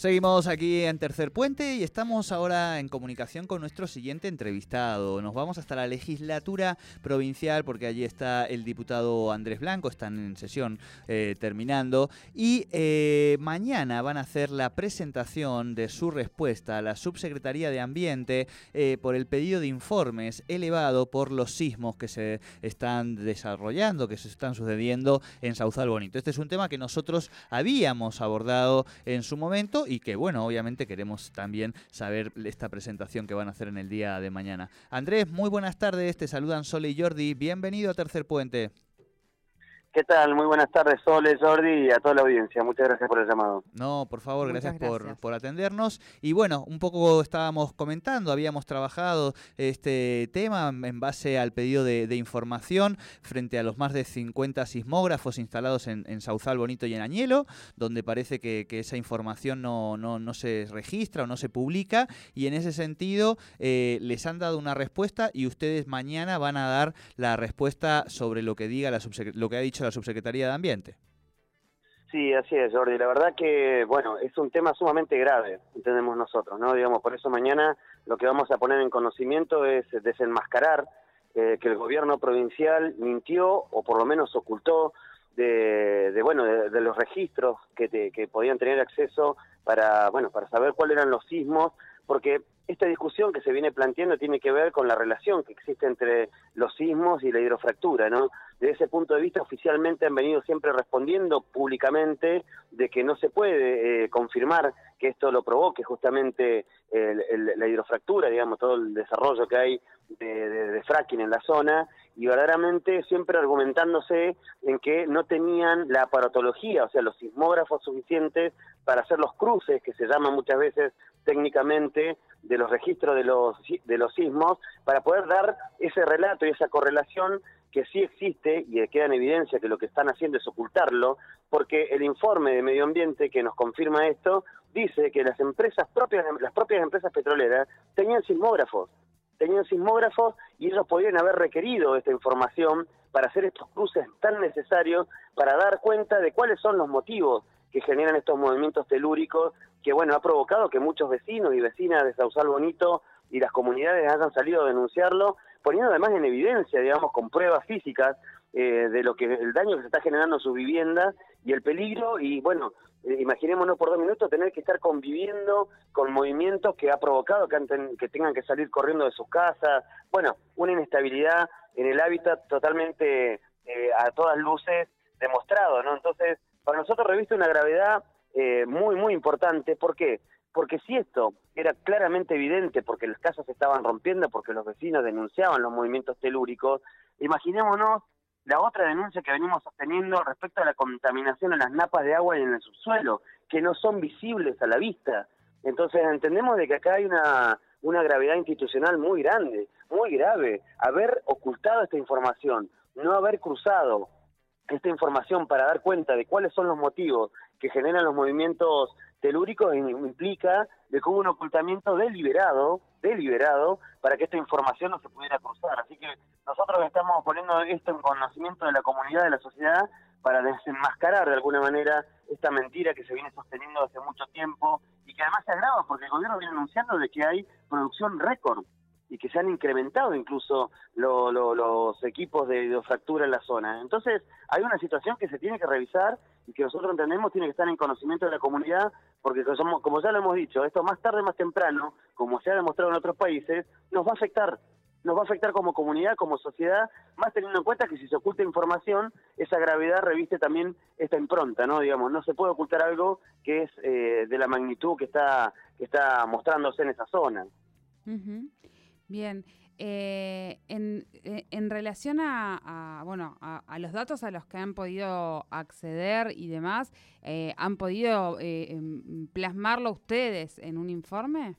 Seguimos aquí en Tercer Puente y estamos ahora en comunicación con nuestro siguiente entrevistado. Nos vamos hasta la legislatura provincial porque allí está el diputado Andrés Blanco, están en sesión eh, terminando y eh, mañana van a hacer la presentación de su respuesta a la Subsecretaría de Ambiente eh, por el pedido de informes elevado por los sismos que se están desarrollando, que se están sucediendo en Sauzal Bonito. Este es un tema que nosotros habíamos abordado en su momento y que, bueno, obviamente queremos también saber esta presentación que van a hacer en el día de mañana. Andrés, muy buenas tardes, te saludan Sole y Jordi, bienvenido a Tercer Puente. ¿Qué tal? Muy buenas tardes, Sole, Jordi y a toda la audiencia. Muchas gracias por el llamado. No, por favor, gracias, Por, por, atendernos. Y bueno, un poco estábamos comentando, habíamos trabajado este tema en base al pedido de, información frente a los más de 50 sismógrafos instalados en, en Sauzal, Bonito y en Añelo, donde parece que, esa información no, no, no, se registra o no se publica. Y en ese sentido, eh, les han dado una respuesta y ustedes mañana van a dar la respuesta sobre lo que diga la lo que ha dicho la Subsecretaría de Ambiente. Sí, así es, Jordi. La verdad que, bueno, es un tema sumamente grave, entendemos nosotros, ¿no? Digamos, por eso mañana lo que vamos a poner en conocimiento es desenmascarar eh, que el gobierno provincial mintió o por lo menos ocultó de, bueno, de, los registros que, que podían tener acceso para, bueno, para saber cuáles eran los sismos, porque esta discusión que se viene planteando tiene que ver con la relación que existe entre los sismos y la hidrofractura, ¿no? Desde ese punto de vista, oficialmente han venido siempre respondiendo públicamente de que no se puede eh, confirmar que esto lo provoque justamente la hidrofractura, digamos, todo el desarrollo que hay de, fracking en la zona, y verdaderamente siempre argumentándose en que no tenían la aparatología, o sea, los sismógrafos suficientes para hacer los cruces, que se llaman muchas veces técnicamente, de los registros de los, de los sismos para poder dar ese relato y esa correlación que sí existe y queda en evidencia que lo que están haciendo es ocultarlo, porque el informe de medio ambiente que nos confirma esto dice que las empresas propias, las propias empresas petroleras tenían sismógrafos, tenían sismógrafos y ellos podían haber requerido esta información para hacer estos cruces tan necesarios para dar cuenta de cuáles son los motivos que generan estos movimientos telúricos que bueno, ha provocado que muchos vecinos y vecinas de Sausal Bonito y las comunidades hayan salido a denunciarlo, poniendo además en evidencia, digamos, con pruebas físicas eh, de lo que el daño que se está generando en sus viviendas y el peligro y bueno, eh, imaginémonos por dos minutos tener que estar conviviendo con movimientos que ha provocado que, que tengan que salir corriendo de sus casas, bueno, una inestabilidad en el hábitat totalmente eh, a todas luces demostrado, ¿no? Entonces, para nosotros reviste una gravedad eh, muy, muy importante. ¿Por qué? Porque si esto era claramente evidente, porque las casas se estaban rompiendo, porque los vecinos denunciaban los movimientos telúricos, imaginémonos la otra denuncia que venimos sosteniendo respecto a la contaminación en las napas de agua y en el subsuelo, que no son visibles a la vista. Entonces entendemos de que acá hay una, una gravedad institucional muy grande, muy grave, haber ocultado esta información, no haber cruzado esta información para dar cuenta de cuáles son los motivos que generan los movimientos telúricos implica de que hubo un ocultamiento deliberado, deliberado, para que esta información no se pudiera cruzar. Así que nosotros estamos poniendo esto en conocimiento de la comunidad, de la sociedad, para desenmascarar de alguna manera esta mentira que se viene sosteniendo desde mucho tiempo y que además se agrava porque el gobierno viene anunciando de que hay producción récord y que se han incrementado incluso los equipos de fractura en la zona. Entonces, hay una situación que se tiene que revisar y que nosotros entendemos tiene que estar en conocimiento de la comunidad, porque como ya lo hemos dicho, esto más tarde, más temprano, como se ha demostrado en otros países, nos va a afectar. nos va a afectar como comunidad, como sociedad, más teniendo en cuenta que si se oculta información, esa gravedad reviste también esta impronta, ¿no? Digamos, no se puede ocultar algo que es eh, de la magnitud que está, que está mostrándose en esa zona. Bien. Eh, en, eh, en, relación a, bueno a, los datos a los que han podido acceder y demás, eh, ¿han podido em, plasmarlo ustedes en un informe?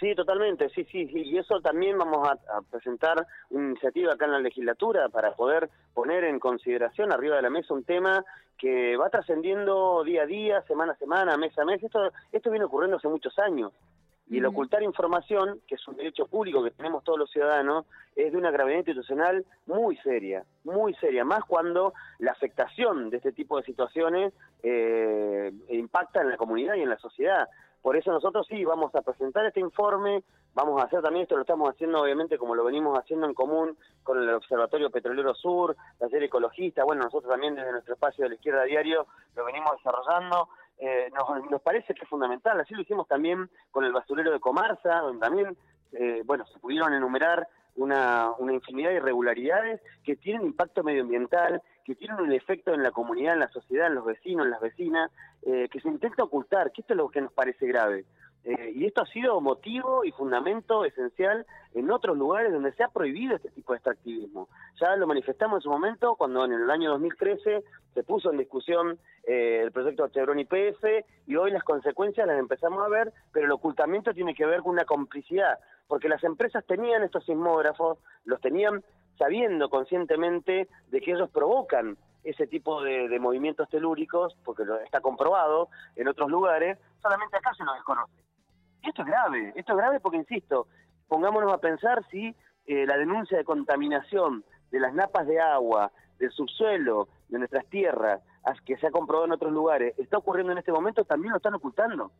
Sí, totalmente, sí, sí, y eso también vamos a, presentar una iniciativa acá en la legislatura para poder poner en consideración arriba de la mesa un tema que va trascendiendo día a día, semana a semana, mes a mes. Esto, esto viene ocurriendo hace muchos años. Y el ocultar información, que es un derecho público que tenemos todos los ciudadanos, es de una gravedad institucional muy seria, muy seria, más cuando la afectación de este tipo de situaciones eh, impacta en la comunidad y en la sociedad. Por eso nosotros sí vamos a presentar este informe, vamos a hacer también esto, lo estamos haciendo obviamente como lo venimos haciendo en común con el Observatorio Petrolero Sur, la serie ecologista, bueno, nosotros también desde nuestro espacio de la izquierda diario lo venimos desarrollando eh, nos, parece que es fundamental. Así lo hicimos también con el basurero de Comarsa, donde también, eh, bueno, se pudieron enumerar una, una infinidad de irregularidades que tienen impacto medioambiental, que tienen un efecto en la comunidad, en la sociedad, en los vecinos, en las vecinas, eh, que se intenta ocultar, que esto es lo que nos parece grave. Eh, y esto ha sido motivo y fundamento esencial en otros lugares donde se ha prohibido este tipo de extractivismo. Ya lo manifestamos en su momento cuando en el año 2013 se puso en discusión eh, el proyecto Chevron IPF y hoy las consecuencias las empezamos a ver, pero el ocultamiento tiene que ver con una complicidad, porque las empresas tenían estos sismógrafos, los tenían sabiendo conscientemente de que ellos provocan ese tipo de, movimientos telúricos, porque lo está comprobado en otros lugares, solamente acá se lo desconoce. Esto es grave, esto es grave porque, insisto, pongámonos a pensar si eh, la denuncia de contaminación de las napas de agua, del subsuelo, de nuestras tierras, que se ha comprobado en otros lugares, está ocurriendo en este momento, también lo están ocultando.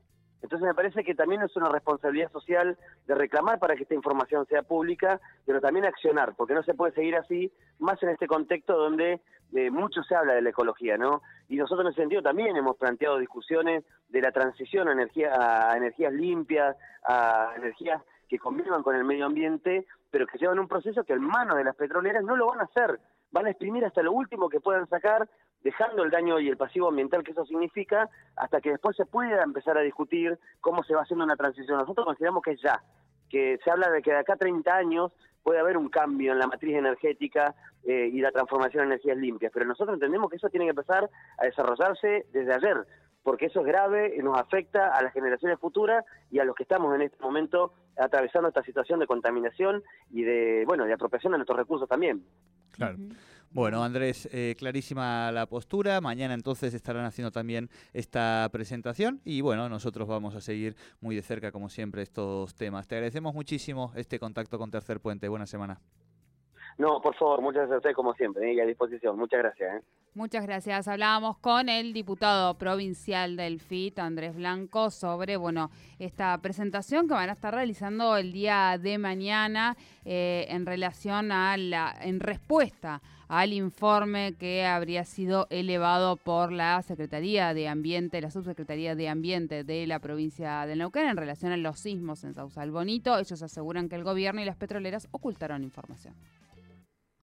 Entonces me parece que también es una responsabilidad social de reclamar para que esta información sea pública, pero también accionar, porque no se puede seguir así, más en este contexto donde eh, mucho se habla de la ecología, ¿no? Y nosotros en ese sentido también hemos planteado discusiones de la transición a, energía, a energías limpias, a energías que convivan con el medio ambiente, pero que llevan un proceso que en manos de las petroleras no lo van a hacer. Van a exprimir hasta lo último que puedan sacar dejando el daño y el pasivo ambiental que eso significa, hasta que después se pueda empezar a discutir cómo se va haciendo una transición. Nosotros consideramos que es ya, que se habla de que de acá a 30 años puede haber un cambio en la matriz energética eh, y la transformación en energías limpias, pero nosotros entendemos que eso tiene que empezar a desarrollarse desde ayer, porque eso es grave y nos afecta a las generaciones futuras y a los que estamos en este momento atravesando esta situación de contaminación y de, bueno, de apropiación de nuestros recursos también. Claro. Bueno, Andrés, eh, clarísima la postura. Mañana entonces estarán haciendo también esta presentación y bueno, nosotros vamos a seguir muy de cerca, como siempre, estos temas. Te agradecemos muchísimo este contacto con Tercer Puente. Buena semana. No, por favor, muchas gracias a usted como siempre y a disposición. Muchas gracias. ¿eh? Muchas gracias. Hablábamos con el diputado provincial del FIT, Andrés Blanco, sobre bueno esta presentación que van a estar realizando el día de mañana eh, en relación a la, en respuesta al informe que habría sido elevado por la Secretaría de Ambiente, la Subsecretaría de Ambiente de la provincia de Neuquén en relación a los sismos en Sausal Bonito. Ellos aseguran que el gobierno y las petroleras ocultaron información.